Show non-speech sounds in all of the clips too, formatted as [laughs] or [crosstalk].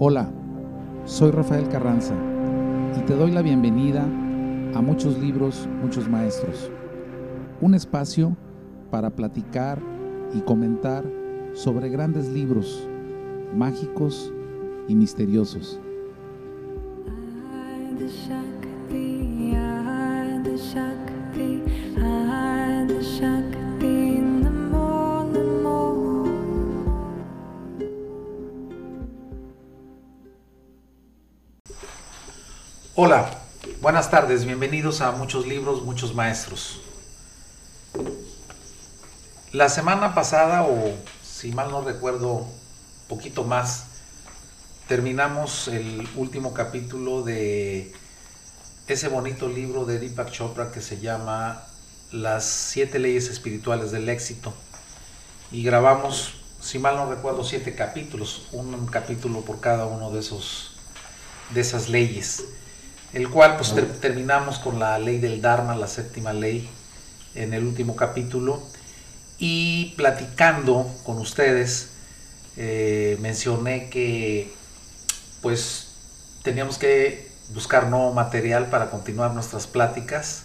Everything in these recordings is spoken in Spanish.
Hola, soy Rafael Carranza y te doy la bienvenida a Muchos Libros, Muchos Maestros, un espacio para platicar y comentar sobre grandes libros mágicos y misteriosos. Buenas tardes, bienvenidos a Muchos Libros, Muchos Maestros. La semana pasada, o si mal no recuerdo, poquito más, terminamos el último capítulo de ese bonito libro de Deepak Chopra que se llama Las siete leyes espirituales del éxito. Y grabamos, si mal no recuerdo, siete capítulos, un capítulo por cada uno de esos de esas leyes el cual pues terminamos con la ley del Dharma, la séptima ley, en el último capítulo, y platicando con ustedes, eh, mencioné que pues teníamos que buscar nuevo material para continuar nuestras pláticas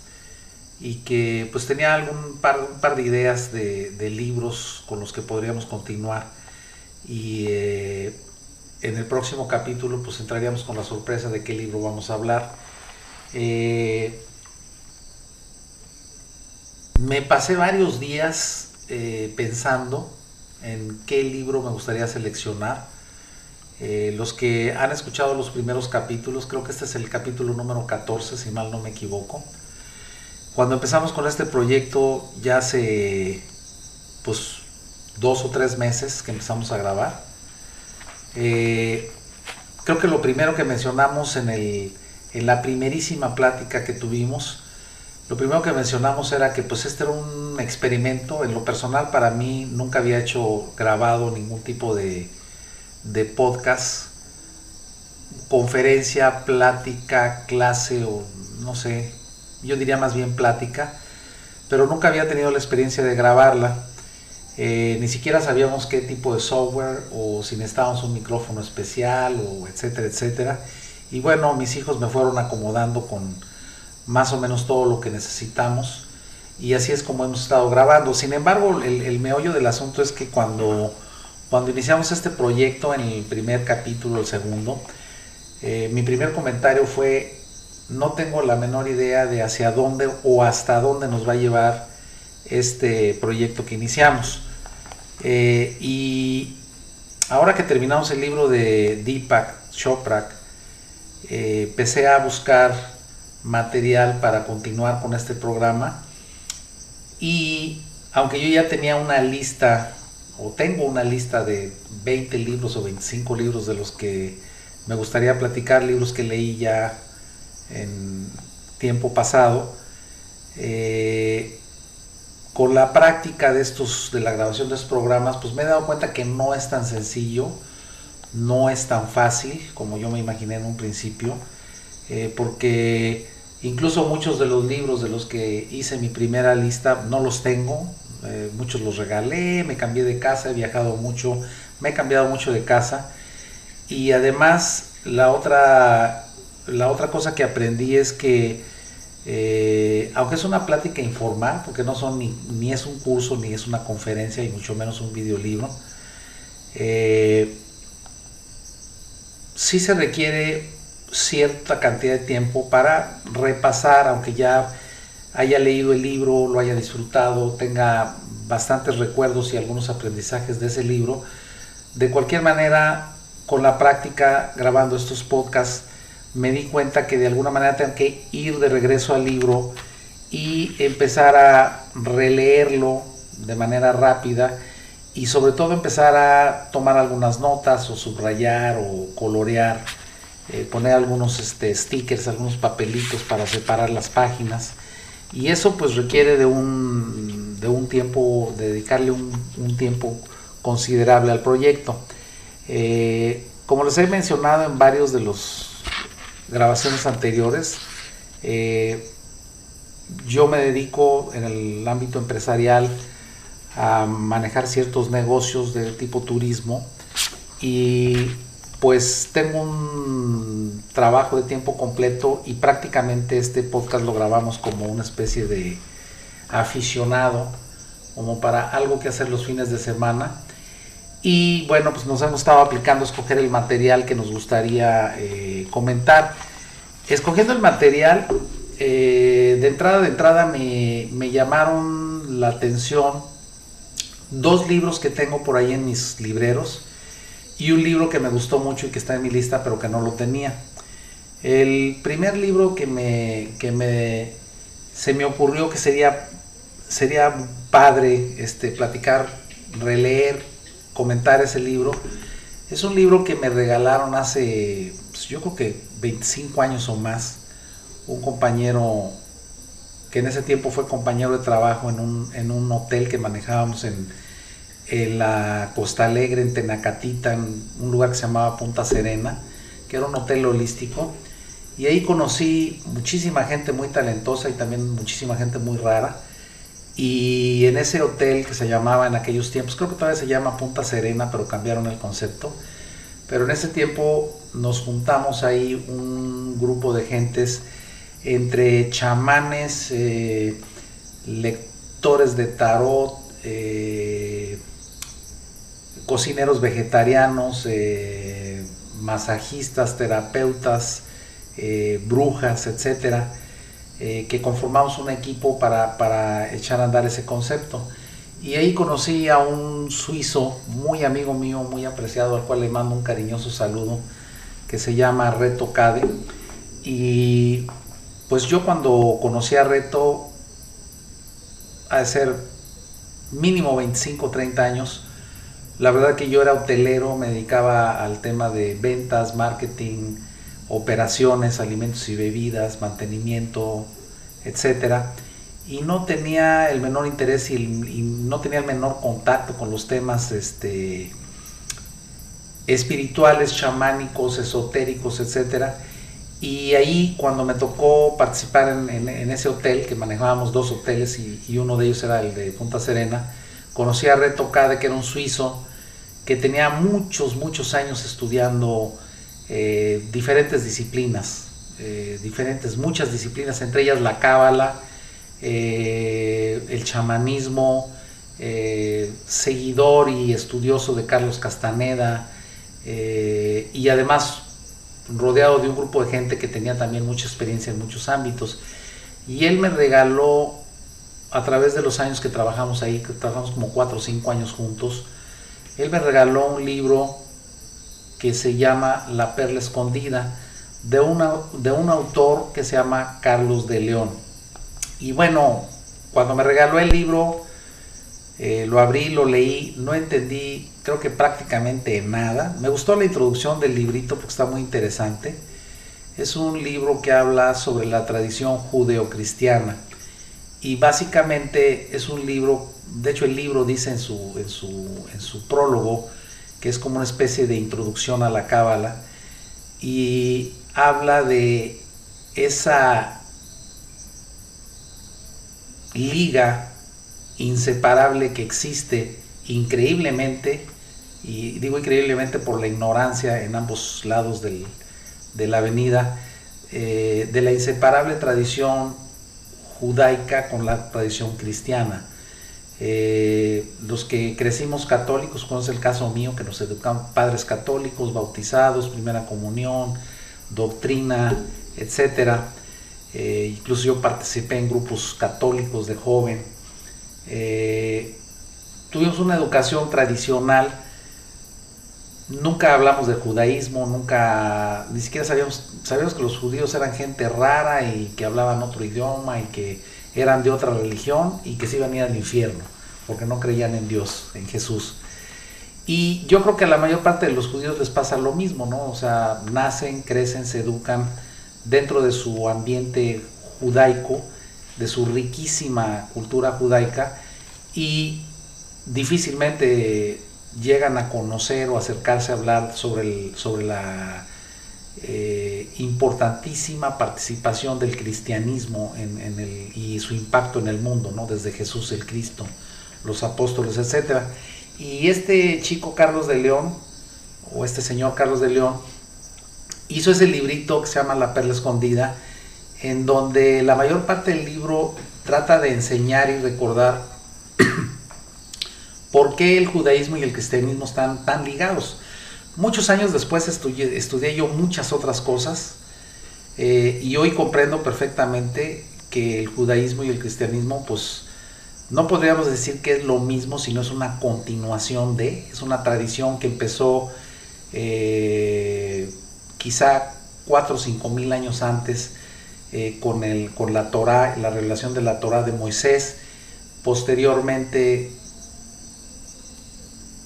y que pues tenía algún par, un par de ideas de, libros con los que podríamos continuar. Y eh, en el próximo capítulo pues entraríamos con la sorpresa de qué libro vamos a hablar. Eh, me pasé varios días eh, pensando en qué libro me gustaría seleccionar. Eh, los que han escuchado los primeros capítulos, creo que este es el capítulo número 14, si mal no me equivoco. Cuando empezamos con este proyecto, ya hace pues dos o tres meses que empezamos a grabar, eh, creo que lo primero que mencionamos en, el, la primerísima plática que tuvimos, lo primero que mencionamos era que pues este era un experimento, en lo personal para mí nunca había hecho grabado ningún tipo de podcast, conferencia, plática, clase o no sé, yo diría más bien plática, pero nunca había tenido la experiencia de grabarla. Eh, ni siquiera sabíamos qué tipo de software o si necesitábamos un micrófono especial o etcétera, etcétera. Y bueno, mis hijos me fueron acomodando con más o menos todo lo que necesitamos y así es como hemos estado grabando. Sin embargo, el, meollo del asunto es que cuando, cuando iniciamos este proyecto en el primer capítulo, el segundo, eh, mi primer comentario fue, no tengo la menor idea de hacia dónde o hasta dónde nos va a llevar este proyecto que iniciamos. Eh, y ahora que terminamos el libro de Deepak Chopra, eh, empecé a buscar material para continuar con este programa. Y aunque yo ya tenía una lista o tengo una lista de 20 libros o 25 libros de los que me gustaría platicar, libros que leí ya en tiempo pasado, eh, con la práctica de estos, de la grabación de estos programas, pues me he dado cuenta que no es tan sencillo, no es tan fácil como yo me imaginé en un principio, eh, porque incluso muchos de los libros de los que hice mi primera lista no los tengo, eh, muchos los regalé, me cambié de casa, he viajado mucho, me he cambiado mucho de casa. Y además la otra, la otra cosa que aprendí es que eh, aunque es una plática informal, porque no son ni, ni, es un curso, ni es una conferencia, y mucho menos un videolibro, eh, sí se requiere cierta cantidad de tiempo para repasar, aunque ya haya leído el libro, lo haya disfrutado, tenga bastantes recuerdos y algunos aprendizajes de ese libro. De cualquier manera, con la práctica, grabando estos podcasts, me di cuenta que de alguna manera tengo que ir de regreso al libro y empezar a releerlo de manera rápida y sobre todo empezar a tomar algunas notas o subrayar o colorear, eh, poner algunos este, stickers, algunos papelitos para separar las páginas y eso pues requiere de un, de un tiempo, dedicarle un, tiempo considerable al proyecto. Eh, como les he mencionado en varios de los grabaciones anteriores. Eh, yo me dedico en el ámbito empresarial a manejar ciertos negocios de tipo turismo y pues tengo un trabajo de tiempo completo y prácticamente este podcast lo grabamos como una especie de aficionado, como para algo que hacer los fines de semana. Y bueno, pues nos hemos estado aplicando a escoger el material que nos gustaría eh, comentar. Escogiendo el material, eh, de entrada, de entrada me, me llamaron la atención dos libros que tengo por ahí en mis libreros y un libro que me gustó mucho y que está en mi lista pero que no lo tenía. El primer libro que me, que me se me ocurrió que sería, sería padre este, platicar, releer, comentar ese libro, es un libro que me regalaron hace, pues, yo creo que 25 años o más, un compañero que en ese tiempo fue compañero de trabajo en un, en un hotel que manejábamos en, en la Costa Alegre, en Tenacatita, en un lugar que se llamaba Punta Serena, que era un hotel holístico. Y ahí conocí muchísima gente muy talentosa y también muchísima gente muy rara. Y en ese hotel que se llamaba en aquellos tiempos, creo que todavía se llama Punta Serena, pero cambiaron el concepto. Pero en ese tiempo nos juntamos ahí un grupo de gentes entre chamanes, eh, lectores de tarot, eh, cocineros vegetarianos, eh, masajistas, terapeutas, brujas, etcétera, eh, que conformamos un equipo para, echar a andar ese concepto. Y ahí conocí a un suizo muy amigo mío, muy apreciado, al cual le mando un cariñoso saludo, que se llama Reto Cade. Y pues yo cuando conocí a Reto, a ser mínimo 25 30 años, la verdad que yo era hotelero, me dedicaba al tema de ventas, marketing, operaciones, alimentos y bebidas, mantenimiento, etcétera, y no tenía el menor interés y, no tenía el menor contacto con los temas este, espirituales, chamánicos, esotéricos, etcétera. Y ahí cuando me tocó participar en, ese hotel, que manejábamos dos hoteles y, y, uno de ellos era el de Punta Serena, conocí a Reto Cade, que era un suizo, que tenía muchos, muchos años estudiando eh, diferentes disciplinas, eh, diferentes, muchas disciplinas, entre ellas la cábala, eh, el chamanismo, seguidor y estudioso de Carlos Castaneda, y además rodeado de un grupo de gente que tenía también mucha experiencia en muchos ámbitos. Y él me regaló, a través de los años que trabajamos ahí, que trabajamos como cuatro o cinco años juntos, él me regaló un libro que se llama La Perla Escondida, de, una, de un autor que se llama Carlos de León. Y bueno, cuando me regaló el libro, eh, lo abrí, lo leí, no entendí, creo que prácticamente nada. Me gustó la introducción del librito porque está muy interesante. Es un libro que habla sobre la tradición judeocristiana y básicamente es un libro de hecho el libro dice en su, en su, en su prólogo que es como una especie de introducción a la cábala y habla de esa liga inseparable que existe increíblemente, y digo increíblemente por la ignorancia en ambos lados del, de la avenida, eh, de la inseparable tradición judaica con la tradición cristiana. Eh, los que crecimos católicos, como es el caso mío, que nos educan padres católicos, bautizados, primera comunión, doctrina, etcétera. Eh, incluso yo participé en grupos católicos de joven. Eh, tuvimos una educación tradicional. Nunca hablamos de judaísmo, nunca, ni siquiera sabíamos, sabíamos que los judíos eran gente rara y que hablaban otro idioma y que eran de otra religión y que se iban a ir al infierno, porque no creían en Dios, en Jesús. Y yo creo que a la mayor parte de los judíos les pasa lo mismo, ¿no? O sea, nacen, crecen, se educan dentro de su ambiente judaico, de su riquísima cultura judaica, y difícilmente llegan a conocer o acercarse a hablar sobre, el, sobre la eh, importantísima participación del cristianismo en, el, y su impacto en el mundo, ¿no? desde Jesús el Cristo, los apóstoles, etc. Y este chico Carlos de León, o este señor Carlos de León, hizo ese librito que se llama La Perla Escondida, en donde la mayor parte del libro trata de enseñar y recordar [clears throat] por qué el judaísmo y el cristianismo están tan ligados. Muchos años después estudié, yo muchas otras cosas eh, y hoy comprendo perfectamente que el judaísmo y el cristianismo pues no podríamos decir que es lo mismo, sino es una continuación de, es una tradición que empezó eh, quizá cuatro o cinco mil años antes eh, con, el, con la Torah, la revelación de la Torah de Moisés, posteriormente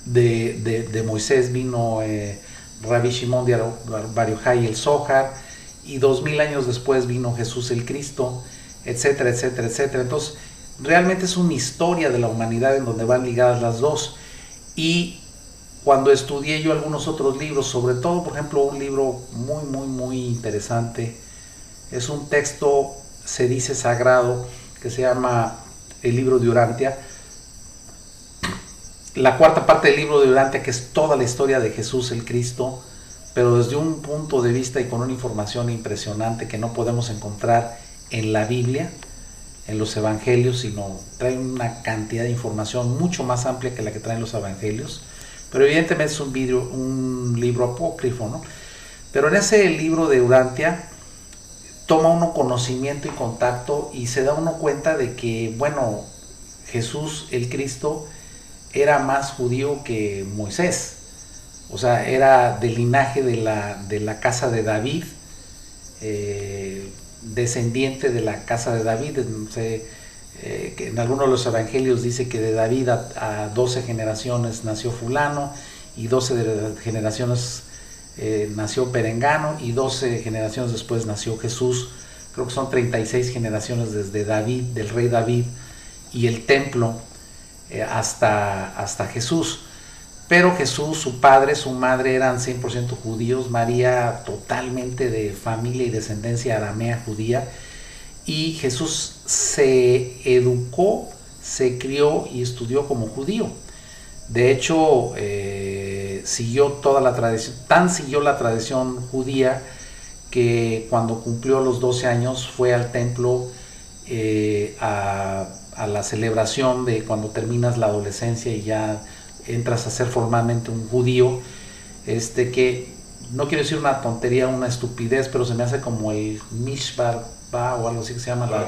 de, de, Moisés vino eh, Rabbi Shimon de Bar el Zohar, y dos mil años después vino Jesús el Cristo, etcétera, etcétera, etcétera. Entonces, realmente es una historia de la humanidad en donde van ligadas las dos. Y cuando estudié yo algunos otros libros, sobre todo, por ejemplo, un libro muy, muy, muy interesante, es un texto, se dice sagrado, que se llama el libro de Urantia. La cuarta parte del libro de Urantia, que es toda la historia de Jesús el Cristo, pero desde un punto de vista y con una información impresionante que no podemos encontrar en la Biblia, en los evangelios, sino trae una cantidad de información mucho más amplia que la que traen los evangelios. Pero evidentemente es un, un libro apócrifo, ¿no? Pero en ese libro de Urantia toma uno conocimiento y contacto y se da uno cuenta de que, bueno, Jesús el Cristo era más judío que Moisés. O sea, era del linaje de la, de la casa de David. Eh, descendiente de la casa de David. Eh, que en algunos de los evangelios dice que de David a, 12 generaciones nació fulano y 12 generaciones eh, nació Perengano y 12 generaciones después nació Jesús. Creo que son 36 generaciones desde David, del rey David y el templo hasta, hasta Jesús. Pero Jesús, su padre, su madre eran 100% judíos, María totalmente de familia y descendencia aramea judía. Y Jesús se educó, se crió y estudió como judío. De hecho, eh, siguió toda la tradición, tan siguió la tradición judía que cuando cumplió los 12 años fue al templo eh, a, a la celebración de cuando terminas la adolescencia y ya entras a ser formalmente un judío, este que no quiero decir una tontería, una estupidez, pero se me hace como el mishbar o algo así que se llama bar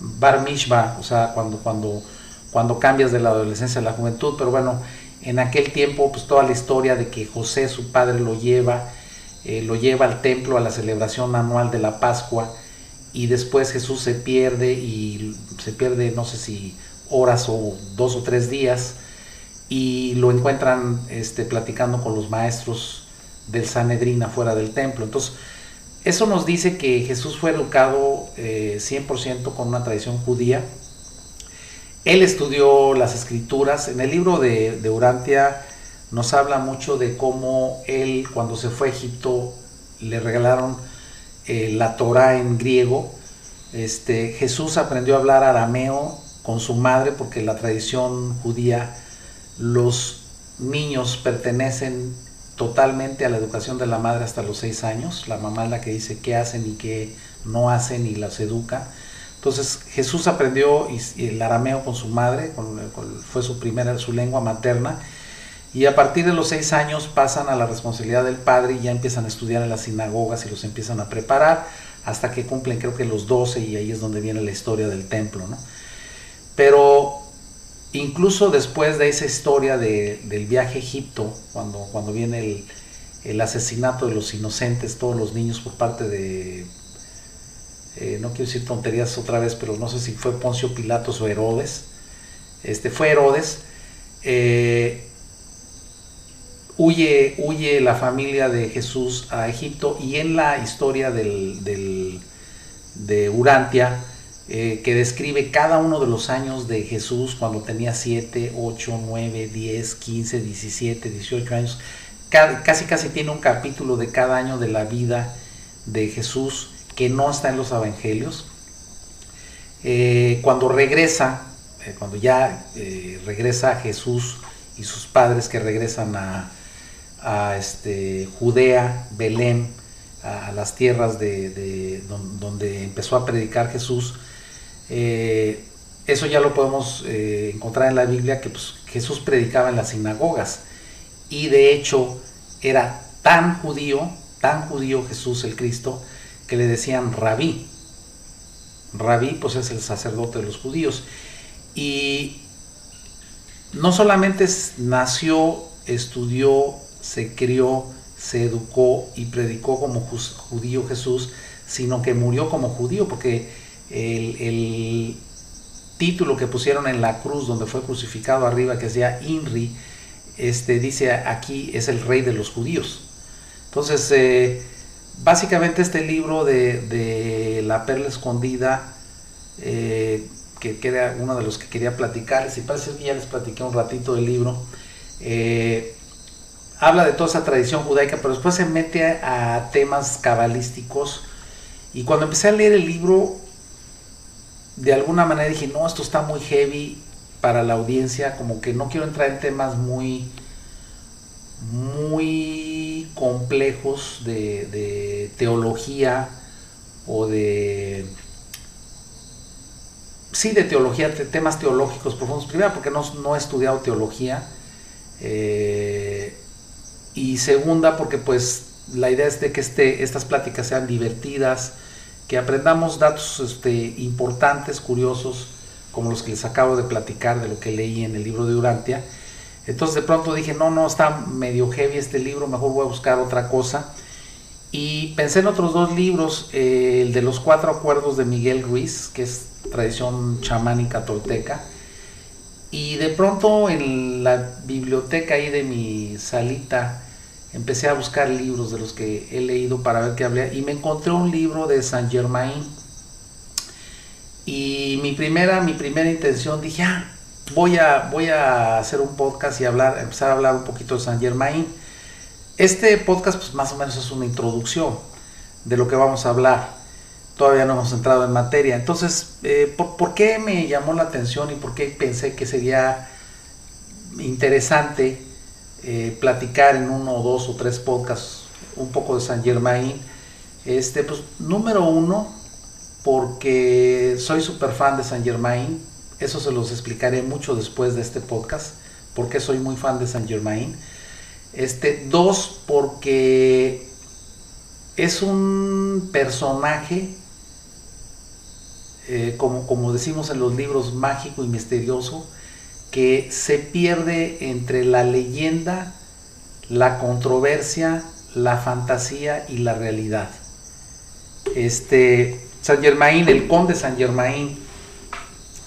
bar mishba, o sea, cuando cuando cuando cambias de la adolescencia a la juventud, pero bueno, en aquel tiempo pues toda la historia de que José su padre lo lleva eh, lo lleva al templo a la celebración anual de la Pascua y después Jesús se pierde y se pierde no sé si horas o dos o tres días y lo encuentran este, platicando con los maestros del Sanedrín afuera del templo. Entonces, eso nos dice que Jesús fue educado 100% eh, con una tradición judía. Él estudió las escrituras. En el libro de, Urantia nos habla mucho de cómo él, cuando se fue a Egipto, le regalaron eh, la Torah en griego. Este, Jesús aprendió a hablar arameo con su madre porque la tradición judía los niños pertenecen totalmente a la educación de la madre hasta los seis años. La mamá es la que dice qué hacen y qué no hacen y las educa. Entonces Jesús aprendió el arameo con su madre, fue su primera, su lengua materna, y a partir de los seis años pasan a la responsabilidad del padre y ya empiezan a estudiar en las sinagogas y los empiezan a preparar hasta que cumplen creo que los doce y ahí es donde viene la historia del templo, ¿no? Pero incluso después de esa historia del viaje a Egipto, cuando, cuando viene el, asesinato de los inocentes, todos los niños por parte de, eh, no quiero decir tonterías otra vez, pero no sé si fue Poncio Pilatos o Herodes, este, fue Herodes, eh, huye, huye la familia de Jesús a Egipto y en la historia del, de Urantia, eh, que describe cada uno de los años de Jesús cuando tenía 7, 8, 9, 10, 15, 17, 18 años. casi casi tiene un capítulo de cada año de la vida de Jesús que no está en los evangelios. Eh, cuando regresa, eh, cuando ya regresa Jesús y sus padres que regresan a, a este, Judea, Belén, a, las tierras de, donde empezó a predicar Jesús. Eh, eso ya lo podemos eh, encontrar en la Biblia, que pues, Jesús predicaba en las sinagogas. Y de hecho era tan judío, tan judío Jesús el Cristo, que le decían rabí. Rabí pues es el sacerdote de los judíos. Y no solamente nació, estudió, se crió, se educó y predicó como judío Jesús, sino que murió como judío, porque el, título que pusieron en la cruz donde fue crucificado arriba, que decía Inri, este, dice aquí es el rey de los judíos. Entonces, eh, básicamente este libro de, La Perla Escondida, eh, que, era uno de los que quería platicarles, y parece que ya les platiqué un ratito del libro, eh, habla de toda esa tradición judaica, pero después se mete a, temas cabalísticos. Y cuando empecé a leer el libro, de alguna manera dije, no, esto está muy heavy para la audiencia, como que no quiero entrar en temas muy, muy complejos de, teología o de sí de teología, de temas teológicos profundos. Primero porque no, no he estudiado teología. Eh, y segunda porque pues la idea es de que este, estas pláticas sean divertidas, que aprendamos datos este, importantes, curiosos, como los que les acabo de platicar de lo que leí en el libro de Urantia. Entonces de pronto dije, no, no, está medio heavy este libro, mejor voy a buscar otra cosa. Y pensé en otros dos libros, eh, el de los cuatro acuerdos de Miguel Ruiz, que es tradición chamánica tolteca, y de pronto en la biblioteca ahí de mi salita empecé a buscar libros de los que he leído para ver qué hablé y me encontré un libro de Saint Germain. Y mi primera, mi primera intención dije, ah, voy a, voy a hacer un podcast y hablar, empezar a hablar un poquito de Saint Germain. Este podcast pues más o menos es una introducción de lo que vamos a hablar todavía no hemos entrado en materia. Entonces, eh, ¿por, qué me llamó la atención y por qué pensé que sería interesante eh, platicar en uno o dos o tres podcasts un poco de San Germain? Este, pues, número uno, porque soy súper fan de San Germain. Eso se los explicaré mucho después de este podcast, porque soy muy fan de San Germain. Este, dos, porque es un personaje eh, como, como decimos en los libros, mágico y misterioso, que se pierde entre la leyenda, la controversia, la fantasía y la realidad. Este, San Germain, el conde San Germain,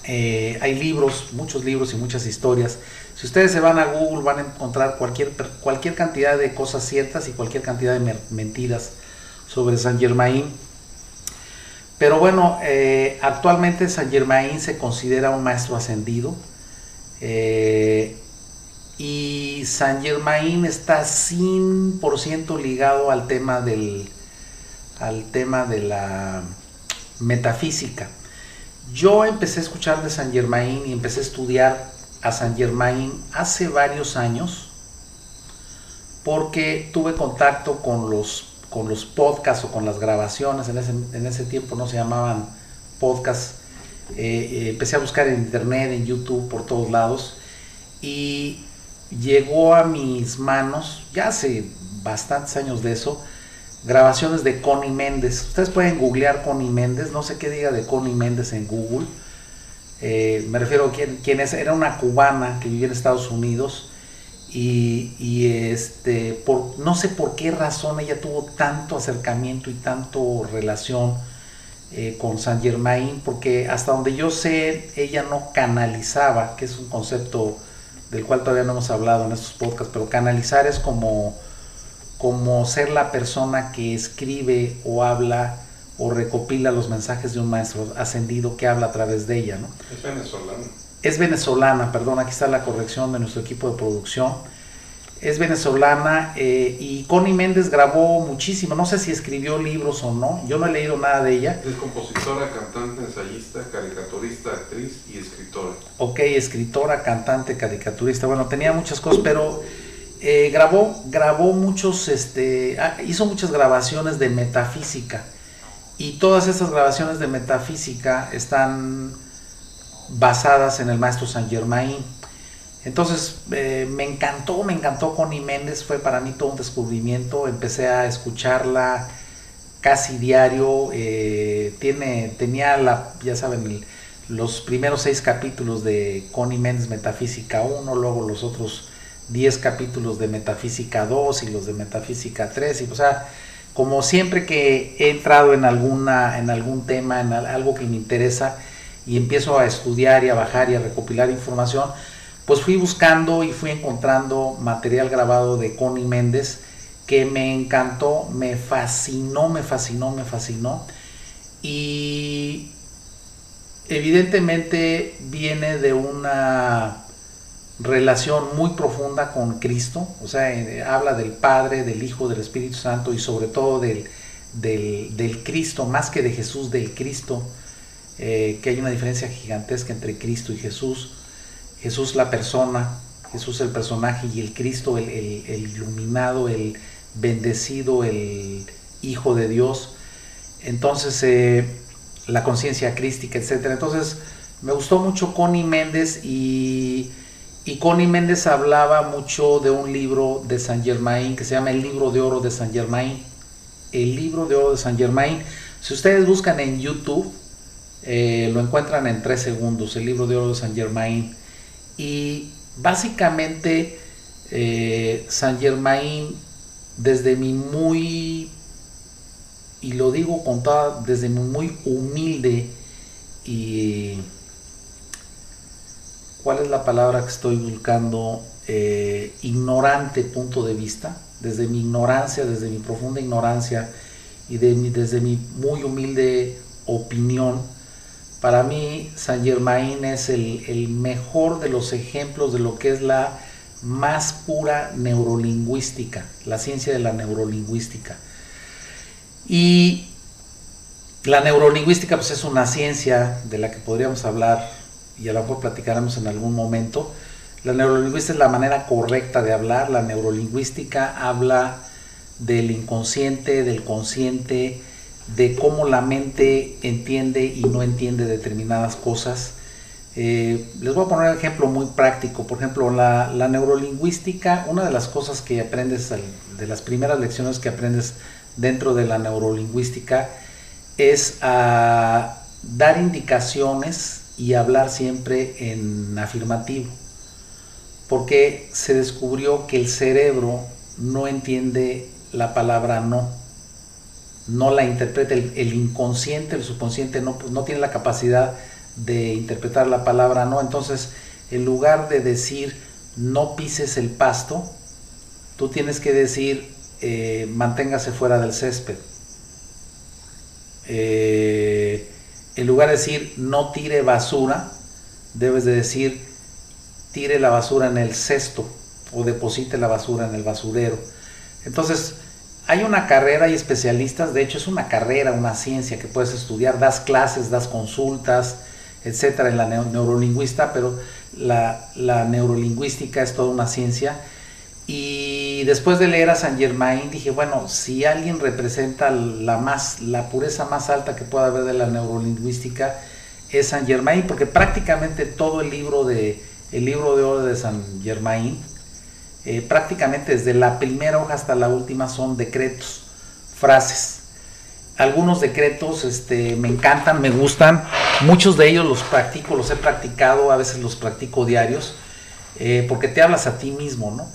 eh, hay libros, muchos libros y muchas historias. Si ustedes se van a Google van a encontrar cualquier, cualquier cantidad de cosas ciertas y cualquier cantidad de mentiras sobre San Germain. Pero bueno, eh, actualmente Saint Germain se considera un maestro ascendido eh, y Saint Germain está 100% ligado al tema, del, al tema de la metafísica. Yo empecé a escuchar de Saint Germain y empecé a estudiar a Saint Germain hace varios años porque tuve contacto con los con los podcasts o con las grabaciones, en ese, en ese tiempo no se llamaban podcasts, eh, eh, empecé a buscar en internet, en YouTube, por todos lados, y llegó a mis manos, ya hace bastantes años de eso, grabaciones de Connie Méndez. Ustedes pueden googlear Connie Méndez, no sé qué diga de Connie Méndez en Google. Eh, me refiero a quién, quién, es, era una cubana que vivía en Estados Unidos y, este, por, no sé por qué razón ella tuvo tanto acercamiento y tanto relación eh, con Saint Germain, porque hasta donde yo sé, ella no canalizaba, que es un concepto del cual todavía no hemos hablado en estos podcasts, pero canalizar es como, como ser la persona que escribe o habla o recopila los mensajes de un maestro ascendido que habla a través de ella. ¿no? Es venezolano es venezolana, perdón, aquí está la corrección de nuestro equipo de producción. Es venezolana eh, y Connie Méndez grabó muchísimo, no sé si escribió libros o no, yo no he leído nada de ella. Es compositora, cantante, ensayista, caricaturista, actriz y escritora. Ok, escritora, cantante, caricaturista, bueno, tenía muchas cosas, pero eh, grabó, grabó muchos, este, ah, hizo muchas grabaciones de metafísica y todas estas grabaciones de metafísica están basadas en el maestro Saint Germain. Entonces eh, me encantó, me encantó. Connie Méndez, fue para mí todo un descubrimiento, empecé a escucharla casi diario, eh, tiene, tenía la, ya saben, los primeros seis capítulos de Connie Méndez Metafísica 1, luego los otros 10 capítulos de Metafísica 2 y los de Metafísica 3, y o sea, como siempre que he entrado en alguna en algún tema, en algo que me interesa y empiezo a estudiar y a bajar y a recopilar información, pues fui buscando y fui encontrando material grabado de Connie Méndez que me encantó, me fascinó, me fascinó, me fascinó. Y evidentemente viene de una relación muy profunda con Cristo, o sea, eh, habla del Padre, del Hijo, del Espíritu Santo y sobre todo del, del, Cristo, más que de Jesús, del Cristo, eh, que hay una diferencia gigantesca entre Cristo y Jesús. Jesús la persona, Jesús el personaje y el Cristo el, iluminado, el bendecido, el Hijo de Dios. Entonces, eh, la conciencia crística, etc. Entonces, me gustó mucho Connie Méndez y y Connie Méndez hablaba mucho de un libro de Saint Germain que se llama El libro de oro de Saint Germain. El libro de oro de Saint Germain. Si ustedes buscan en YouTube, eh, lo encuentran en tres segundos, el libro de oro de Saint Germain. Y básicamente eh, Saint Germain, desde mi muy, y lo digo con toda, desde mi muy humilde y ¿cuál es la palabra que estoy buscando? Eh, ignorante punto de vista, desde mi ignorancia, desde mi profunda ignorancia y desde mi muy humilde opinión, para mí Saint Germain es el, el mejor de los ejemplos de lo que es la más pura neurolingüística, la ciencia de la neurolingüística. Y la neurolingüística pues es una ciencia de la que podríamos hablar y a lo mejor platicaremos en algún momento. La neurolingüística es la manera correcta de hablar, la neurolingüística habla del inconsciente, del consciente, de cómo la mente entiende y no entiende determinadas cosas. Eh, les voy a poner un ejemplo muy práctico. Por ejemplo, la, la, neurolingüística, una de las cosas que aprendes, de las primeras lecciones que aprendes dentro de la neurolingüística, es a dar indicaciones y hablar siempre en afirmativo, porque se descubrió que el cerebro no entiende la palabra no, no la interpreta, el, inconsciente, el subconsciente no, no tiene la capacidad de interpretar la palabra no, entonces en lugar de decir no pises el pasto, tú tienes que decir eh, manténgase fuera del césped. Eh, en lugar de decir no tire basura, debes de decir tire la basura en el cesto o deposite la basura en el basurero. Entonces, hay una carrera y especialistas, de hecho es una carrera, una ciencia que puedes estudiar, das clases, das consultas, etcétera, en la neurolingüista, pero la, neurolingüística es toda una ciencia. Y después de leer a Saint Germain dije, bueno, si alguien representa la, más, la pureza más alta que pueda haber de la neurolingüística, es Saint Germain, porque prácticamente todo el libro de, el libro de oro de Saint Germain, eh, prácticamente desde la primera hoja hasta la última son decretos, frases. Algunos decretos este, me encantan, me gustan, muchos de ellos los practico, los he practicado, a veces los practico diarios, eh, porque te hablas a ti mismo, ¿no?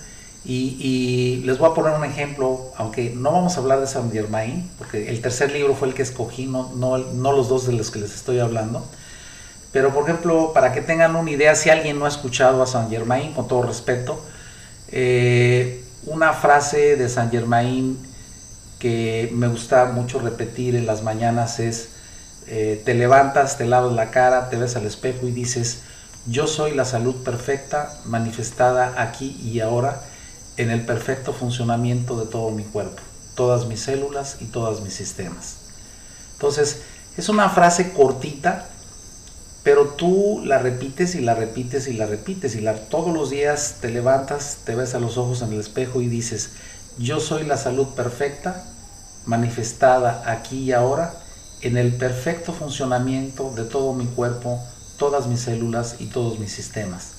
Y, les voy a poner un ejemplo, aunque no vamos a hablar de Saint Germain, porque el tercer libro fue el que escogí, no, no, los dos de los que les estoy hablando. Pero, por ejemplo, para que tengan una idea, si alguien no ha escuchado a Saint Germain, con todo respeto, eh, una frase de Saint Germain que me gusta mucho repetir en las mañanas es, eh, te levantas, te lavas la cara, te ves al espejo y dices, yo soy la salud perfecta manifestada aquí y ahora en el perfecto funcionamiento de todo mi cuerpo, todas mis células y todos mis sistemas. Entonces, es una frase cortita, pero tú la repites y la repites y la repites y la, todos los días te levantas, te ves a los ojos en el espejo y dices, yo soy la salud perfecta manifestada aquí y ahora en el perfecto funcionamiento de todo mi cuerpo, todas mis células y todos mis sistemas.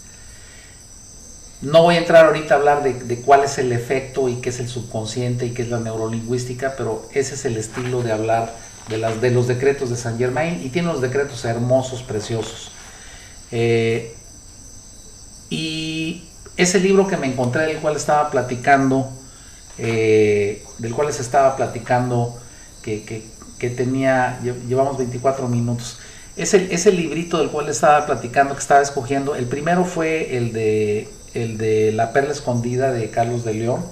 No voy a entrar ahorita a hablar de, cuál es el efecto y qué es el subconsciente y qué es la neurolingüística, pero ese es el estilo de hablar de, las, de los decretos de Saint Germain y tiene unos decretos hermosos, preciosos. Eh, y ese libro que me encontré, del cual estaba platicando, eh, del cual les estaba platicando, que, tenía, llevamos 24 minutos. Ese, ese librito del cual estaba platicando, que estaba escogiendo, el primero fue el de, el de La Perla Escondida de Carlos de León,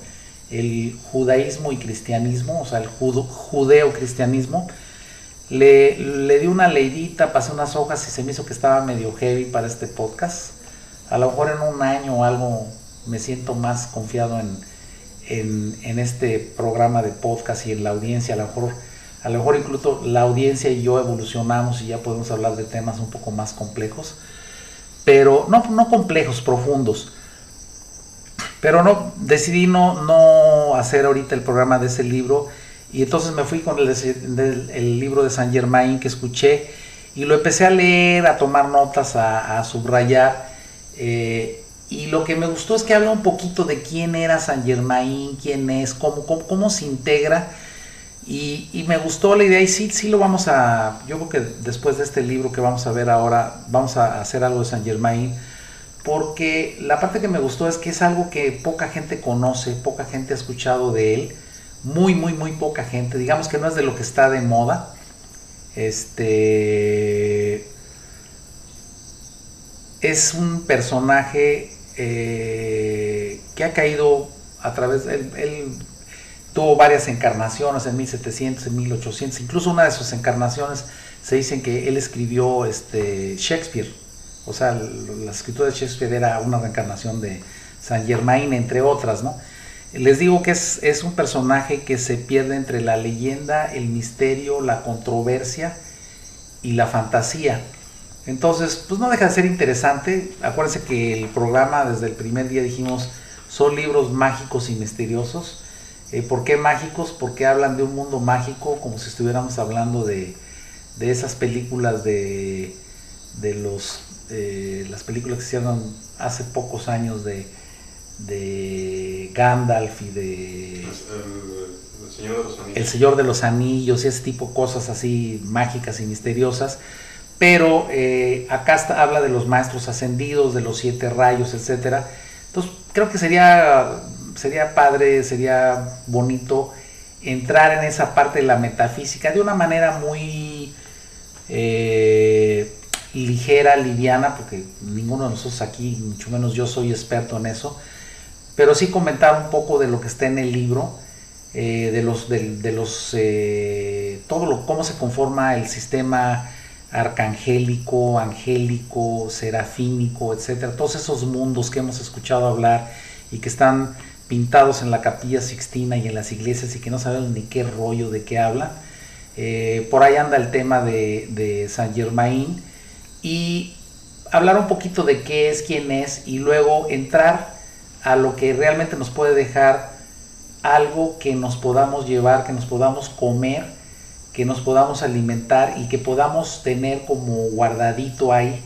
el judaísmo y cristianismo, o sea, el judeo-cristianismo. Le, le di una leidita, pasé unas hojas y se me hizo que estaba medio heavy para este podcast. A lo mejor en un año o algo me siento más confiado en, en, este programa de podcast y en la audiencia. A lo, mejor, a lo mejor incluso la audiencia y yo evolucionamos y ya podemos hablar de temas un poco más complejos. Pero no, no complejos, profundos pero no, decidí no, no hacer ahorita el programa de ese libro y entonces me fui con el, libro de Saint Germain que escuché y lo empecé a leer, a tomar notas, a, subrayar. Eh, y lo que me gustó es que habla un poquito de quién era Saint Germain, quién es, cómo, cómo, se integra. Y, y, me gustó la idea y sí, sí lo vamos a, yo creo que después de este libro que vamos a ver ahora, vamos a hacer algo de Saint Germain porque la parte que me gustó es que es algo que poca gente conoce, poca gente ha escuchado de él, muy, muy, muy poca gente, digamos que no es de lo que está de moda. Este es un personaje eh, que ha caído a través, él, él tuvo varias encarnaciones en 1700, en 1800, incluso una de sus encarnaciones se dicen que él escribió este, Shakespeare o sea, la escritura de Shakespeare era una reencarnación de Saint Germain, entre otras, ¿no? Les digo que es, es un personaje que se pierde entre la leyenda, el misterio, la controversia y la fantasía. Entonces, pues no deja de ser interesante. Acuérdense que el programa desde el primer día dijimos son libros mágicos y misteriosos. Eh, ¿Por qué mágicos? Porque hablan de un mundo mágico, como si estuviéramos hablando de, de esas películas de, de los eh, las películas que hicieron hace pocos años de, de Gandalf y de... El, Señor de los Anillos. El Señor de los Anillos y ese tipo de cosas así mágicas y misteriosas. Pero eh, acá habla de los maestros ascendidos, de los siete rayos, etc. Entonces creo que sería, sería padre, sería bonito entrar en esa parte de la metafísica de una manera muy... Eh, ligera, liviana, porque ninguno de nosotros aquí, mucho menos yo soy experto en eso, pero sí comentar un poco de lo que está en el libro, eh, de los, de, los, eh, todo lo, cómo se conforma el sistema arcangélico, angélico, serafínico, etcétera, todos esos mundos que hemos escuchado hablar y que están pintados en la capilla sixtina y en las iglesias y que no sabemos ni qué rollo de qué habla. Eh, por ahí anda el tema de, de San Germain, y hablar un poquito de qué es, quién es y luego entrar a lo que realmente nos puede dejar algo que nos podamos llevar, que nos podamos comer, que nos podamos alimentar y que podamos tener como guardadito ahí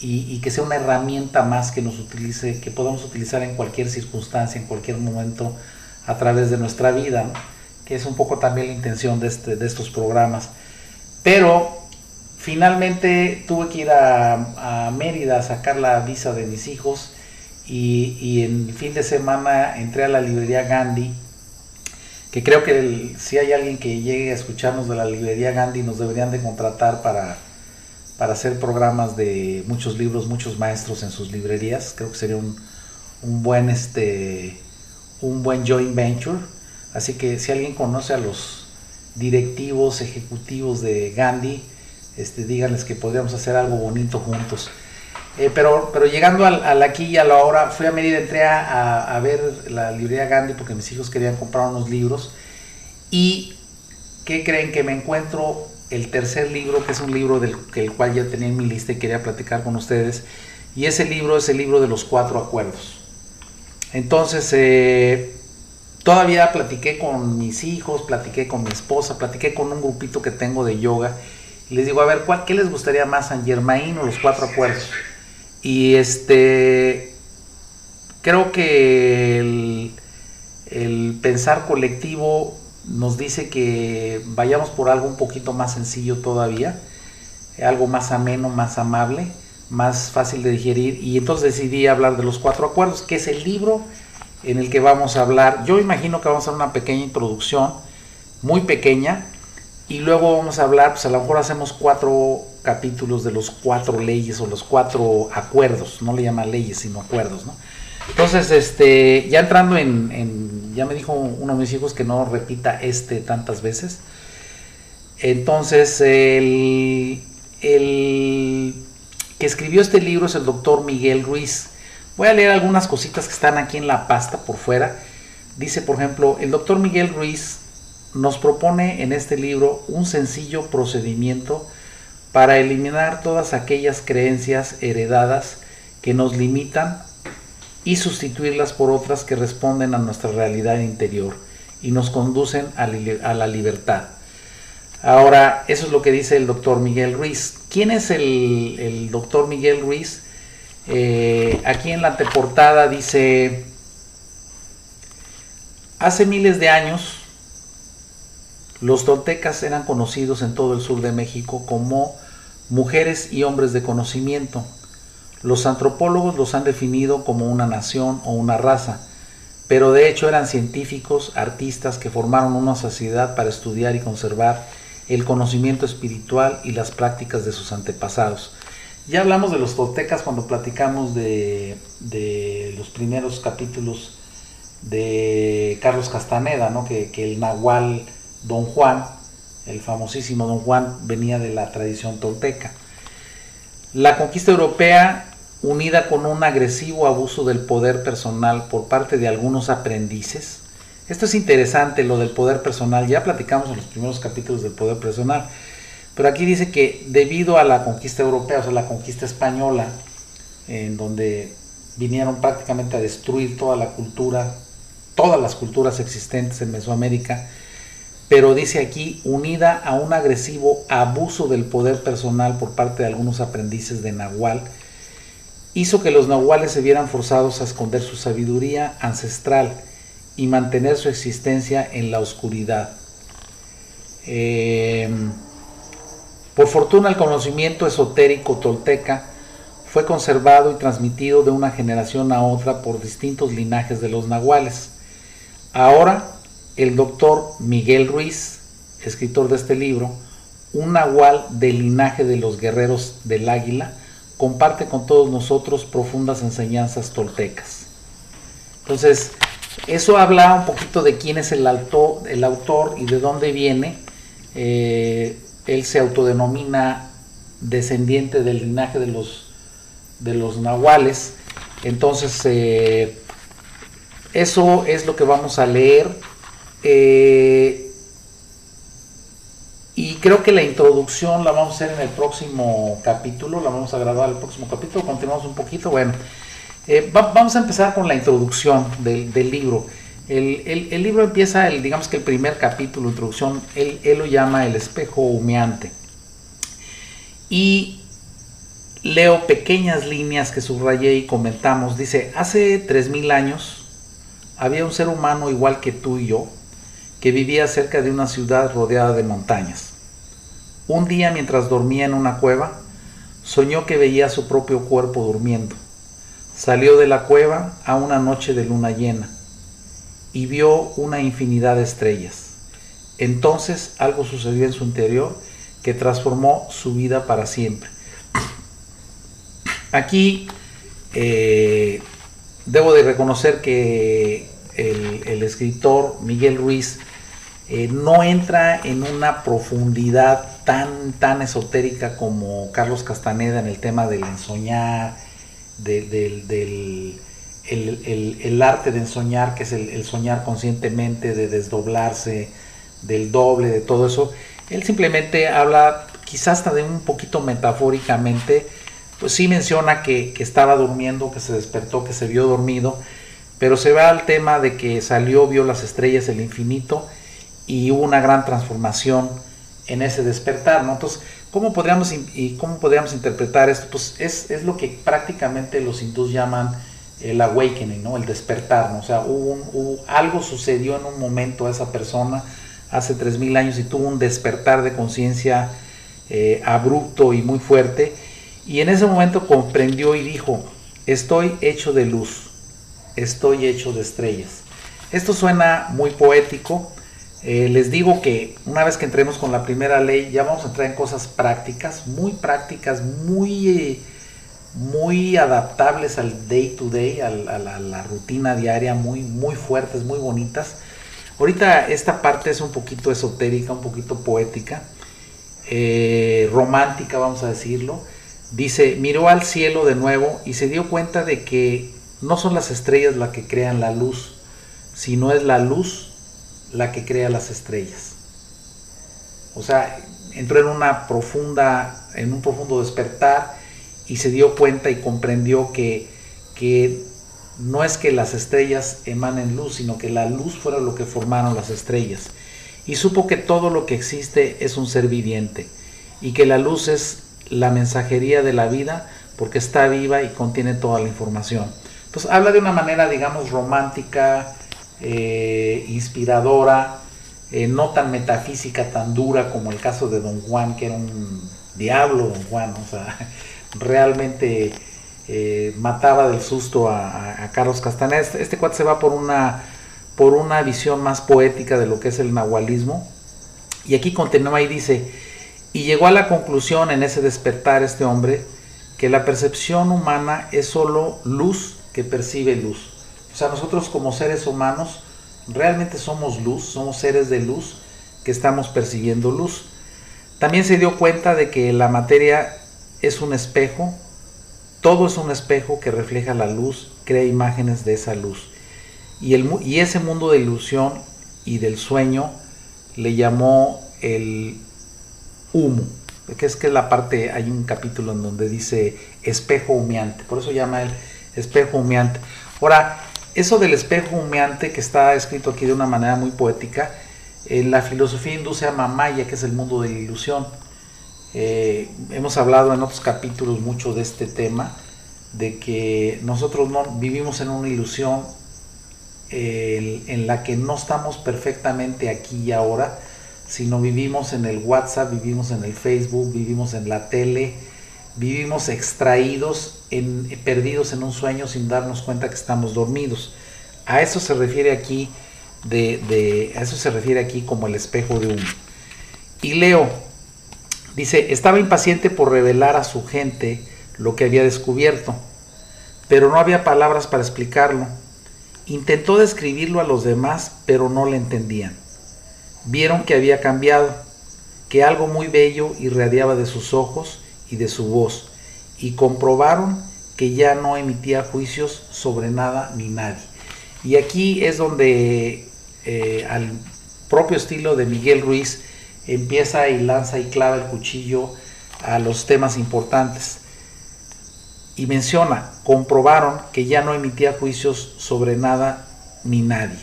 y, que sea una herramienta más que nos utilice, que podamos utilizar en cualquier circunstancia, en cualquier momento a través de nuestra vida, que es un poco también la intención de, este, de estos programas. Pero Finalmente tuve que ir a, Mérida a sacar la visa de mis hijos y, en el fin de semana entré a la librería Gandhi, que creo que si hay alguien que llegue a escucharnos de la librería Gandhi nos deberían de contratar para, para hacer programas de muchos libros, muchos maestros en sus librerías. Creo que sería un, un buen este un buen joint venture. Así que si alguien conoce a los directivos ejecutivos de Gandhi, este, díganles que podríamos hacer algo bonito juntos. Eh, pero, pero llegando al, aquí y a la hora, fui a Mérida, entré a, a, ver la librería Gandhi porque mis hijos querían comprar unos libros. Y, ¿qué creen? Que me encuentro el tercer libro, que es un libro del el cual ya tenía en mi lista y quería platicar con ustedes. Y ese libro es el libro de los cuatro acuerdos. Entonces, eh, todavía platiqué con mis hijos, platiqué con mi esposa, platiqué con un grupito que tengo de yoga. Les digo, a ver, ¿cuál, ¿qué les gustaría más, San Germain o los cuatro acuerdos? Y este, creo que el, el pensar colectivo nos dice que vayamos por algo un poquito más sencillo todavía, algo más ameno, más amable, más fácil de digerir. Y entonces decidí hablar de los cuatro acuerdos, que es el libro en el que vamos a hablar. Yo imagino que vamos a hacer una pequeña introducción, muy pequeña, y luego vamos a hablar, pues a lo mejor hacemos cuatro capítulos de los cuatro leyes o los cuatro acuerdos, no le llaman leyes, sino acuerdos, ¿no? Entonces, este, ya entrando en, ya me dijo uno de mis hijos que no repita este tantas veces. Entonces, el, el que escribió este libro es el doctor Miguel Ruiz. Voy a leer algunas cositas que están aquí en la pasta por fuera. Dice, por ejemplo, el doctor Miguel Ruiz nos propone en este libro un sencillo procedimiento para eliminar todas aquellas creencias heredadas que nos limitan y sustituirlas por otras que responden a nuestra realidad interior y nos conducen a, la libertad. Ahora, eso es lo que dice el doctor Miguel Ruiz. ¿Quién es el, doctor Miguel Ruiz? Eh, aquí en la anteportada dice, hace miles de años, los toltecas eran conocidos en todo el sur de México como mujeres y hombres de conocimiento los antropólogos los han definido como una nación o una raza, pero de hecho eran científicos, artistas que formaron una sociedad para estudiar y conservar el conocimiento espiritual y las prácticas de sus antepasados. Ya hablamos de los toltecas cuando platicamos de, los primeros capítulos de Carlos Castaneda, ¿no? que, que el nahual Don Juan, el famosísimo Don Juan, venía de la tradición tolteca. La conquista europea unida con un agresivo abuso del poder personal por parte de algunos aprendices. Esto es interesante, lo del poder personal. Ya platicamos en los primeros capítulos del poder personal. Pero aquí dice que debido a la conquista europea, o sea, la conquista española, en donde vinieron prácticamente a destruir toda la cultura, todas las culturas existentes en Mesoamérica, pero dice aquí, unida a un agresivo abuso del poder personal por parte de algunos aprendices de Nahual, hizo que los nahuales se vieran forzados a esconder su sabiduría ancestral y mantener su existencia en la oscuridad. Em, por fortuna el conocimiento esotérico tolteca fue conservado y transmitido de una generación a otra por distintos linajes de los nahuales. Ahora, el doctor Miguel Ruiz, escritor de este libro, un nahual del linaje de los guerreros del águila, comparte con todos nosotros profundas enseñanzas toltecas. Entonces, eso habla un poquito de quién es el, autor, el autor y de dónde viene. Eh, él se autodenomina descendiente del linaje de los, de los nahuales. Entonces, eh, eso es lo que vamos a leer. Eh, y creo que la introducción la vamos a hacer en el próximo capítulo, la vamos a grabar el próximo capítulo, continuamos un poquito. Bueno, eh, vamos a empezar con la introducción del, libro. El, libro empieza, digamos que el primer capítulo, introducción, él, él lo llama el espejo humeante. Y leo pequeñas líneas que subrayé y comentamos. Dice, hace 3.000 años había un ser humano igual que tú y yo, que vivía cerca de una ciudad rodeada de montañas. Un día mientras dormía en una cueva, soñó que veía su propio cuerpo durmiendo. Salió de la cueva a una noche de luna llena y vio una infinidad de estrellas. Entonces algo sucedió en su interior que transformó su vida para siempre. Aquí eh, debo de reconocer que el, escritor Miguel Ruiz eh, no entra en una profundidad tan, tan esotérica como Carlos Castaneda en el tema del ensoñar, del, el, arte de ensoñar, que es el, soñar conscientemente, de desdoblarse, del doble, de todo eso. Él simplemente habla, quizás hasta de un poquito metafóricamente, pues sí menciona que, que estaba durmiendo, que se despertó, que se vio dormido, pero se va al tema de que salió, vio las estrellas del infinito y hubo una gran transformación en ese despertar, ¿no? Entonces, ¿cómo podríamos, cómo podríamos interpretar esto? Pues es, es lo que prácticamente los hindús llaman el awakening, ¿no? El despertar, ¿no? O sea, hubo, algo sucedió en un momento a esa persona hace 3.000 años y tuvo un despertar de conciencia eh, abrupto y muy fuerte. Y en ese momento comprendió y dijo, estoy hecho de luz, estoy hecho de estrellas. Esto suena muy poético. Eh, les digo que una vez que entremos con la primera ley, ya vamos a entrar en cosas prácticas, muy prácticas, muy... Muy adaptables al day to day, a, la, rutina diaria, muy, muy fuertes, muy bonitas. Ahorita esta parte es un poquito esotérica, un poquito poética, eh, romántica, vamos a decirlo. Dice, miró al cielo de nuevo y se dio cuenta de que no son las estrellas las que crean la luz, sino es la luz la que crea las estrellas. O sea, entró en una profunda, en un profundo despertar y se dio cuenta y comprendió que, que no es que las estrellas emanen luz, sino que la luz fuera lo que formaron las estrellas. Y supo que todo lo que existe es un ser viviente y que la luz es la mensajería de la vida porque está viva y contiene toda la información. Entonces habla de una manera, digamos, romántica, eh, inspiradora, eh, no tan metafísica, tan dura como el caso de Don Juan, que era un diablo, Don Juan, o sea, [laughs] realmente eh, mataba del susto a, Carlos Castaneda. Este, este, cuate se va por una, por una visión más poética de lo que es el nahualismo. Y aquí continúa y dice, y llegó a la conclusión en ese despertar este hombre, que la percepción humana es solo luz que percibe luz. O sea, nosotros como seres humanos realmente somos luz, somos seres de luz que estamos percibiendo luz. También se dio cuenta de que la materia es un espejo, todo es un espejo que refleja la luz, crea imágenes de esa luz. Y, el, y ese mundo de ilusión y del sueño le llamó el humo, que es que la parte, hay un capítulo en donde dice espejo humeante, por eso llama el espejo humeante. Ahora, eso del espejo humeante que está escrito aquí de una manera muy poética, en la filosofía hindú se llama Maya, que es el mundo de la ilusión. Eh, hemos hablado en otros capítulos mucho de este tema, de que nosotros no vivimos en una ilusión en la que no estamos perfectamente aquí y ahora, sino vivimos en el WhatsApp, vivimos en el Facebook, vivimos en la tele, vivimos extraídos, en, perdidos en un sueño sin darnos cuenta que estamos dormidos. A eso se refiere aquí, de, a eso se refiere aquí como el espejo de humo. Y leo, Dice, estaba impaciente por revelar a su gente lo que había descubierto, pero no había palabras para explicarlo. Intentó describirlo a los demás, pero no le entendían. Vieron que había cambiado, que algo muy bello irradiaba de sus ojos y de su voz, y comprobaron que ya no emitía juicios sobre nada ni nadie. Y aquí es donde, eh, al propio estilo de Miguel Ruiz, empieza y lanza y clava el cuchillo a los temas importantes. Y menciona, comprobaron que ya no emitía juicios sobre nada ni nadie.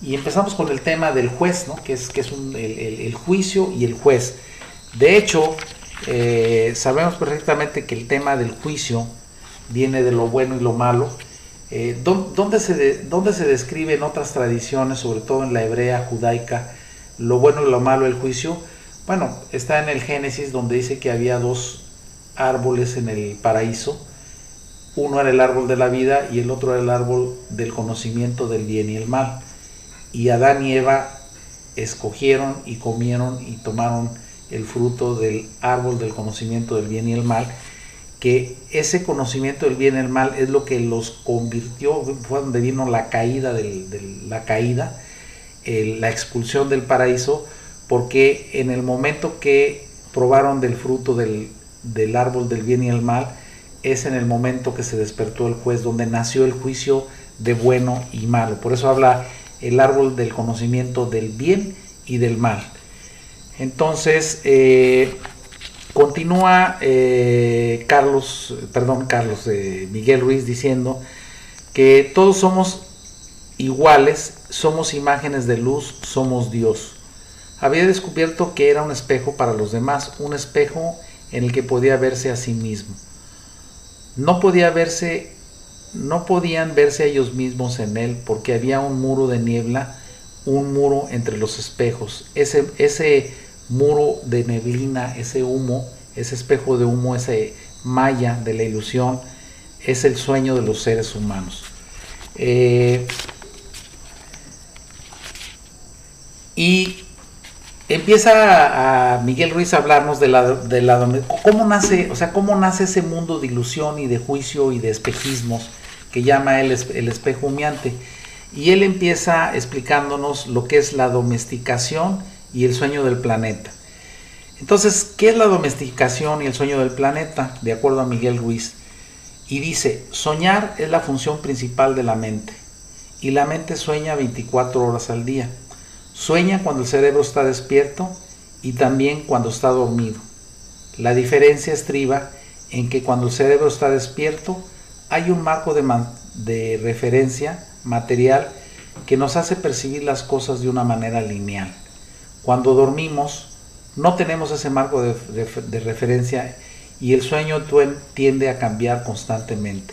Y empezamos con el tema del juez, ¿no? que es, que es el, juicio y el juez. De hecho, eh, sabemos perfectamente que el tema del juicio viene de lo bueno y lo malo. Eh, ¿dónde, se ¿Dónde se describe en otras tradiciones, sobre todo en la hebrea judaica, lo bueno y lo malo del juicio, bueno, está en el Génesis donde dice que había dos árboles en el paraíso. Uno era el árbol de la vida y el otro era el árbol del conocimiento del bien y el mal. Y Adán y Eva escogieron y comieron y tomaron el fruto del árbol del conocimiento del bien y el mal, que ese conocimiento del bien y el mal es lo que los convirtió, fue donde vino la caída, de la caída, la expulsión del paraíso, porque en el momento que probaron del fruto del, árbol del bien y el mal, es en el momento que se despertó el juez, donde nació el juicio de bueno y malo. Por eso habla el árbol del conocimiento del bien y del mal. Entonces, eh, continúa eh, Carlos, perdón, Carlos, eh, Miguel Ruiz diciendo que todos somos iguales, somos imágenes de luz, somos Dios. Había descubierto que era un espejo para los demás, un espejo en el que podía verse a sí mismo. No podía verse, no podían verse a ellos mismos en él porque había un muro de niebla, un muro entre los espejos. Ese, ese muro de neblina, ese humo, ese espejo de humo, ese malla de la ilusión, es el sueño de los seres humanos. Eh, y empieza a Miguel Ruiz a hablarnos de la, de la cómo nace, o sea, cómo nace ese mundo de ilusión y de juicio y de espejismos que llama él el espejo humeante. Y él empieza explicándonos lo que es la domesticación y el sueño del planeta. Entonces, ¿qué es la domesticación y el sueño del planeta? De acuerdo a Miguel Ruiz. Y dice, soñar es la función principal de la mente. Y la mente sueña 24 horas al día. Sueña cuando el cerebro está despierto y también cuando está dormido. La diferencia estriba en que cuando el cerebro está despierto hay un marco de, de referencia material que nos hace percibir las cosas de una manera lineal. Cuando dormimos no tenemos ese marco de, referencia y el sueño tiende a cambiar constantemente.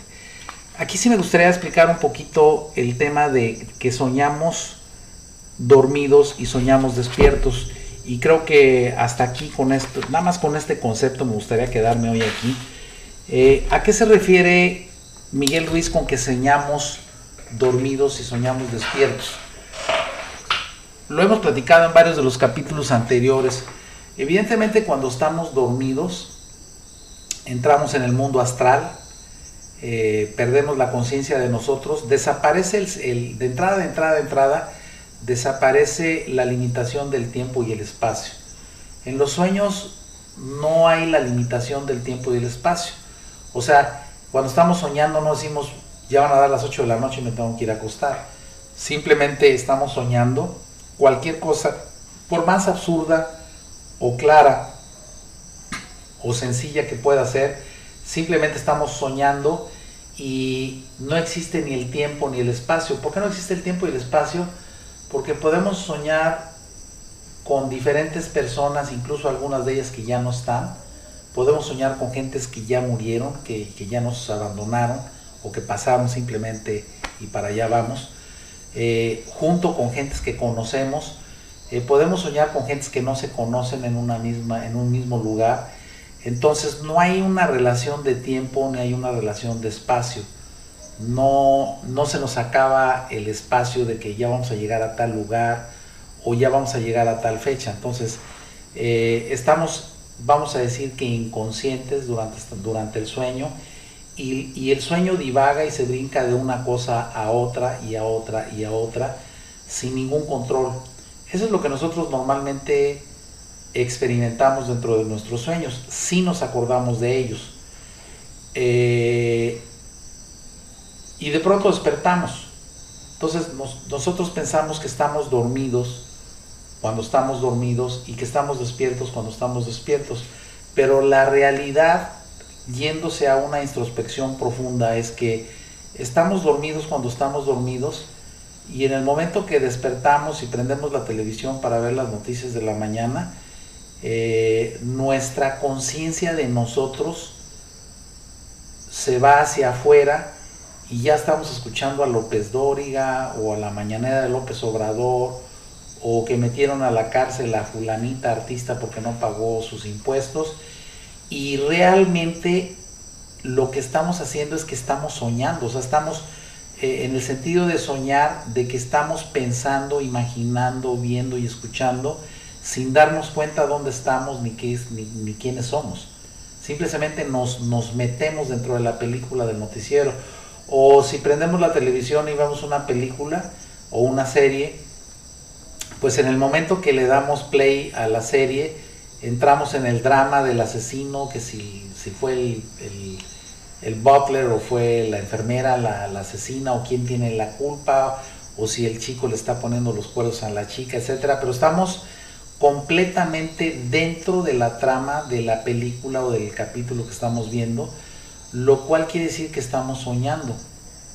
Aquí sí me gustaría explicar un poquito el tema de que soñamos dormidos y soñamos despiertos. Y creo que hasta aquí con esto, nada más con este concepto me gustaría quedarme hoy aquí. Eh, ¿A qué se refiere Miguel Ruiz con que soñamos dormidos y soñamos despiertos? Lo hemos platicado en varios de los capítulos anteriores. Evidentemente cuando estamos dormidos, entramos en el mundo astral, eh, perdemos la conciencia de nosotros, desaparece el, de entrada, de entrada, de entrada, desaparece la limitación del tiempo y el espacio. En los sueños no hay la limitación del tiempo y el espacio. O sea, cuando estamos soñando no decimos, ya van a dar las 8 de la noche y me tengo que ir a acostar. Simplemente estamos soñando cualquier cosa, por más absurda o clara o sencilla que pueda ser, simplemente estamos soñando y no existe ni el tiempo ni el espacio. ¿Por qué no existe el tiempo y el espacio? porque podemos soñar con diferentes personas, incluso algunas de ellas que ya no están. Podemos soñar con gentes que ya murieron, que, ya nos abandonaron o que pasaron simplemente y para allá vamos. Eh, junto con gentes que conocemos. Eh, podemos soñar con gentes que no se conocen en, una misma, en un mismo lugar. Entonces no hay una relación de tiempo ni hay una relación de espacio no, no se nos acaba el espacio de que ya vamos a llegar a tal lugar o ya vamos a llegar a tal fecha. Entonces, eh, estamos, vamos a decir que inconscientes durante, durante el sueño y, el sueño divaga y se brinca de una cosa a otra y a otra y a otra sin ningún control. Eso es lo que nosotros normalmente experimentamos dentro de nuestros sueños, si nos acordamos de ellos. Eh, y de pronto despertamos. Entonces nosotros pensamos que estamos dormidos cuando estamos dormidos y que estamos despiertos cuando estamos despiertos. Pero la realidad, yéndose a una introspección profunda, es que estamos dormidos cuando estamos dormidos y en el momento que despertamos y prendemos la televisión para ver las noticias de la mañana, eh, nuestra conciencia de nosotros se va hacia afuera y ya estamos escuchando a López Dóriga o a la mañanera de López Obrador o que metieron a la cárcel a fulanita artista porque no pagó sus impuestos y realmente lo que estamos haciendo es que estamos soñando, o sea, estamos eh, en el sentido de soñar, de que estamos pensando, imaginando, viendo y escuchando sin darnos cuenta dónde estamos ni, qué es, ni, quiénes somos. Simplemente nos, nos metemos dentro de la película del noticiero o si prendemos la televisión y vemos una película o una serie, pues en el momento que le damos play a la serie, entramos en el drama del asesino, que si, si fue el, el, butler o fue la enfermera la, la, asesina o quién tiene la culpa o si el chico le está poniendo los cuernos a la chica, etcétera, pero estamos completamente dentro de la trama de la película o del capítulo que estamos viendo, lo cual quiere decir que estamos soñando,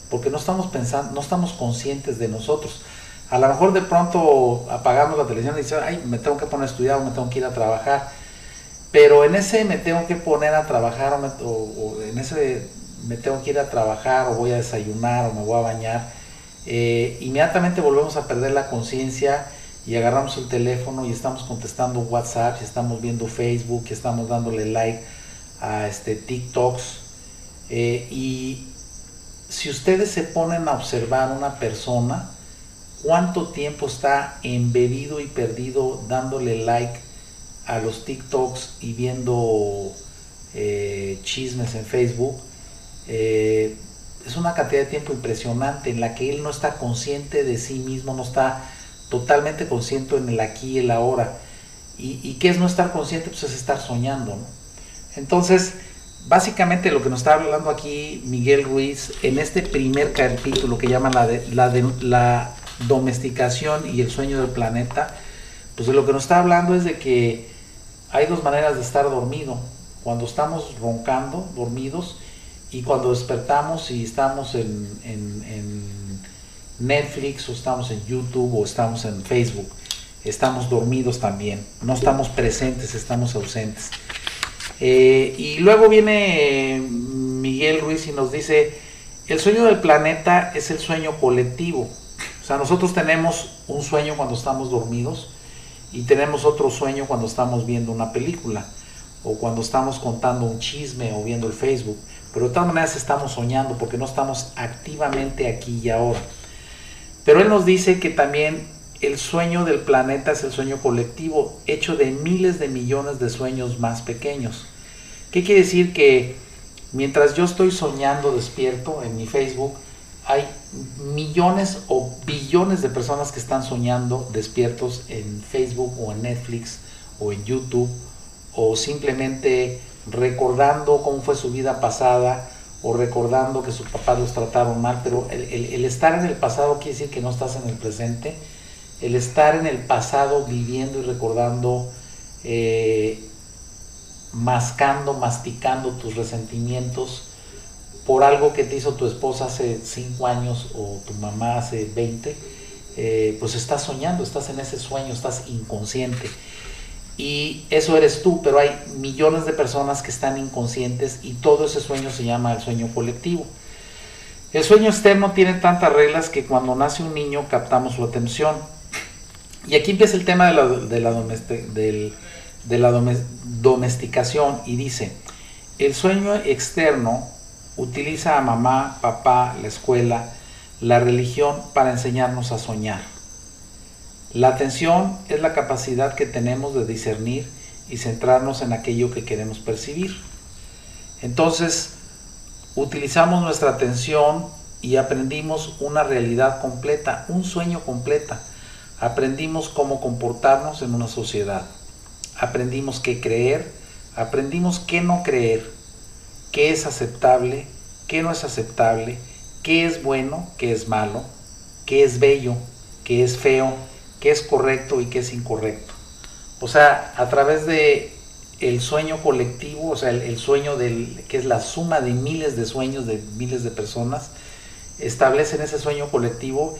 porque no estamos pensando, no estamos conscientes de nosotros. A lo mejor de pronto apagamos la televisión y decimos, ay, me tengo que poner a estudiar o me tengo que ir a trabajar, pero en ese me tengo que poner a trabajar o, en ese me tengo que ir a trabajar o voy a desayunar o me voy a bañar, eh, inmediatamente volvemos a perder la conciencia y agarramos el teléfono y estamos contestando WhatsApp, y estamos viendo Facebook, y estamos dándole like a este TikToks. Eh, y si ustedes se ponen a observar una persona, cuánto tiempo está embebido y perdido dándole like a los TikToks y viendo eh, chismes en Facebook, eh, es una cantidad de tiempo impresionante en la que él no está consciente de sí mismo, no está totalmente consciente en el aquí y el ahora. ¿Y, qué es no estar consciente? Pues es estar soñando. Entonces, básicamente lo que nos está hablando aquí Miguel Ruiz en este primer capítulo que llama la, de, la domesticación y el sueño del planeta, pues de lo que nos está hablando es de que hay dos maneras de estar dormido. Cuando estamos roncando, dormidos, y cuando despertamos y estamos en Netflix o estamos en YouTube o estamos en Facebook. Estamos dormidos también, no estamos presentes, estamos ausentes. Eh, y luego viene Miguel Ruiz y nos dice, el sueño del planeta es el sueño colectivo. Nosotros tenemos un sueño cuando estamos dormidos y tenemos otro sueño cuando estamos viendo una película o cuando estamos contando un chisme o viendo el Facebook. Pero de todas maneras estamos soñando porque no estamos activamente aquí y ahora. Pero él nos dice que también el sueño del planeta es el sueño colectivo, hecho de miles de millones de sueños más pequeños. ¿Qué quiere decir? Que mientras yo estoy soñando despierto en mi Facebook, hay millones o billones de personas que están soñando despiertos en Facebook o en Netflix o en YouTube o simplemente recordando cómo fue su vida pasada o recordando que sus papás los trataron mal, pero el, estar en el pasado quiere decir que no estás en el presente. El estar en el pasado viviendo y recordando, eh, mascando, masticando tus resentimientos por algo que te hizo tu esposa hace 5 años o tu mamá hace 20, eh, pues estás soñando, estás en ese sueño, estás inconsciente y eso eres tú, pero hay millones de personas que están inconscientes y todo ese sueño se llama el sueño colectivo. El sueño externo tiene tantas reglas que cuando nace un niño captamos su atención. Y aquí empieza el tema de la, de la, de la domesticación y dice, el sueño externo utiliza a mamá, papá, la escuela, la religión para enseñarnos a soñar. La atención es la capacidad que tenemos de discernir y centrarnos en aquello que queremos percibir. Entonces, utilizamos nuestra atención y aprendimos una realidad completa, un sueño completa. Aprendimos cómo comportarnos en una sociedad. Aprendimos qué creer, aprendimos qué no creer, qué es aceptable, qué no es aceptable, qué es bueno, qué es malo, qué es bello, qué es feo, qué es correcto y qué es incorrecto. O sea, a través de el sueño colectivo, o sea, el, sueño del, que es la suma de miles de sueños de miles de personas, establecen ese sueño colectivo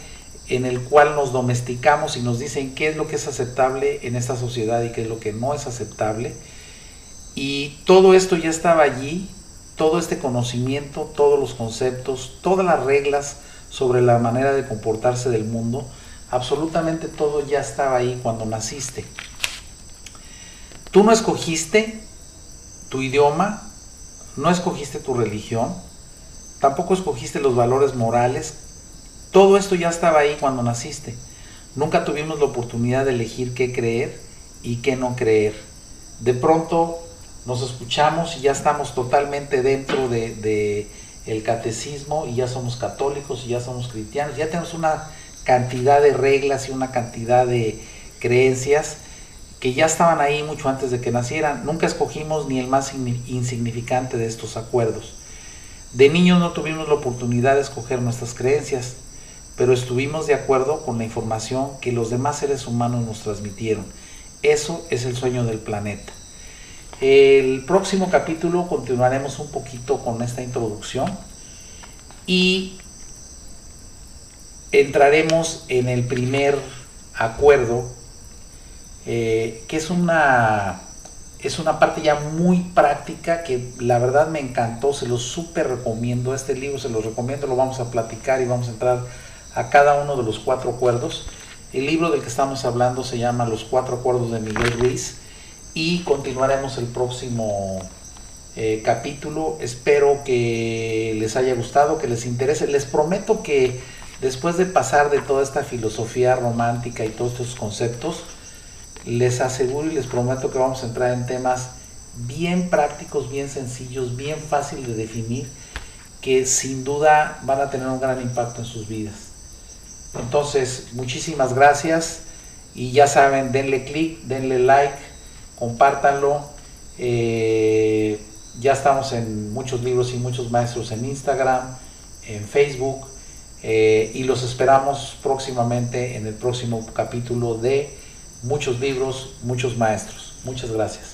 en el cual nos domesticamos y nos dicen qué es lo que es aceptable en esta sociedad y qué es lo que no es aceptable. Y todo esto ya estaba allí, todo este conocimiento, todos los conceptos, todas las reglas sobre la manera de comportarse del mundo, absolutamente todo ya estaba ahí cuando naciste. Tú no escogiste tu idioma, no escogiste tu religión, tampoco escogiste los valores morales, todo esto ya estaba ahí cuando naciste. Nunca tuvimos la oportunidad de elegir qué creer y qué no creer. De pronto nos escuchamos y ya estamos totalmente dentro de, el catecismo y ya somos católicos y ya somos cristianos, ya tenemos una cantidad de reglas y una cantidad de creencias que ya estaban ahí mucho antes de que nacieran. Nunca escogimos ni el más insignificante de estos acuerdos. De niños no tuvimos la oportunidad de escoger nuestras creencias, pero estuvimos de acuerdo con la información que los demás seres humanos nos transmitieron. Eso es el sueño del planeta. El próximo capítulo continuaremos un poquito con esta introducción y entraremos en el primer acuerdo, eh, que es una, es una parte ya muy práctica que la verdad me encantó, se lo súper recomiendo, este libro se lo recomiendo, lo vamos a platicar y vamos a entrar a cada uno de los cuatro acuerdos. El libro del que estamos hablando se llama Los cuatro acuerdos de Miguel Ruiz y continuaremos el próximo eh, capítulo. Espero que les haya gustado, que les interese. Les prometo que después de pasar de toda esta filosofía romántica y todos estos conceptos, les aseguro y les prometo que vamos a entrar en temas bien prácticos, bien sencillos, bien fácil de definir, que sin duda van a tener un gran impacto en sus vidas. Entonces, muchísimas gracias y ya saben, denle click, denle like, compártanlo. Eh, ya estamos en muchos libros y muchos maestros en Instagram, en Facebook. Eh, y los esperamos próximamente en el próximo capítulo de Muchos libros, muchos maestros. Muchas gracias.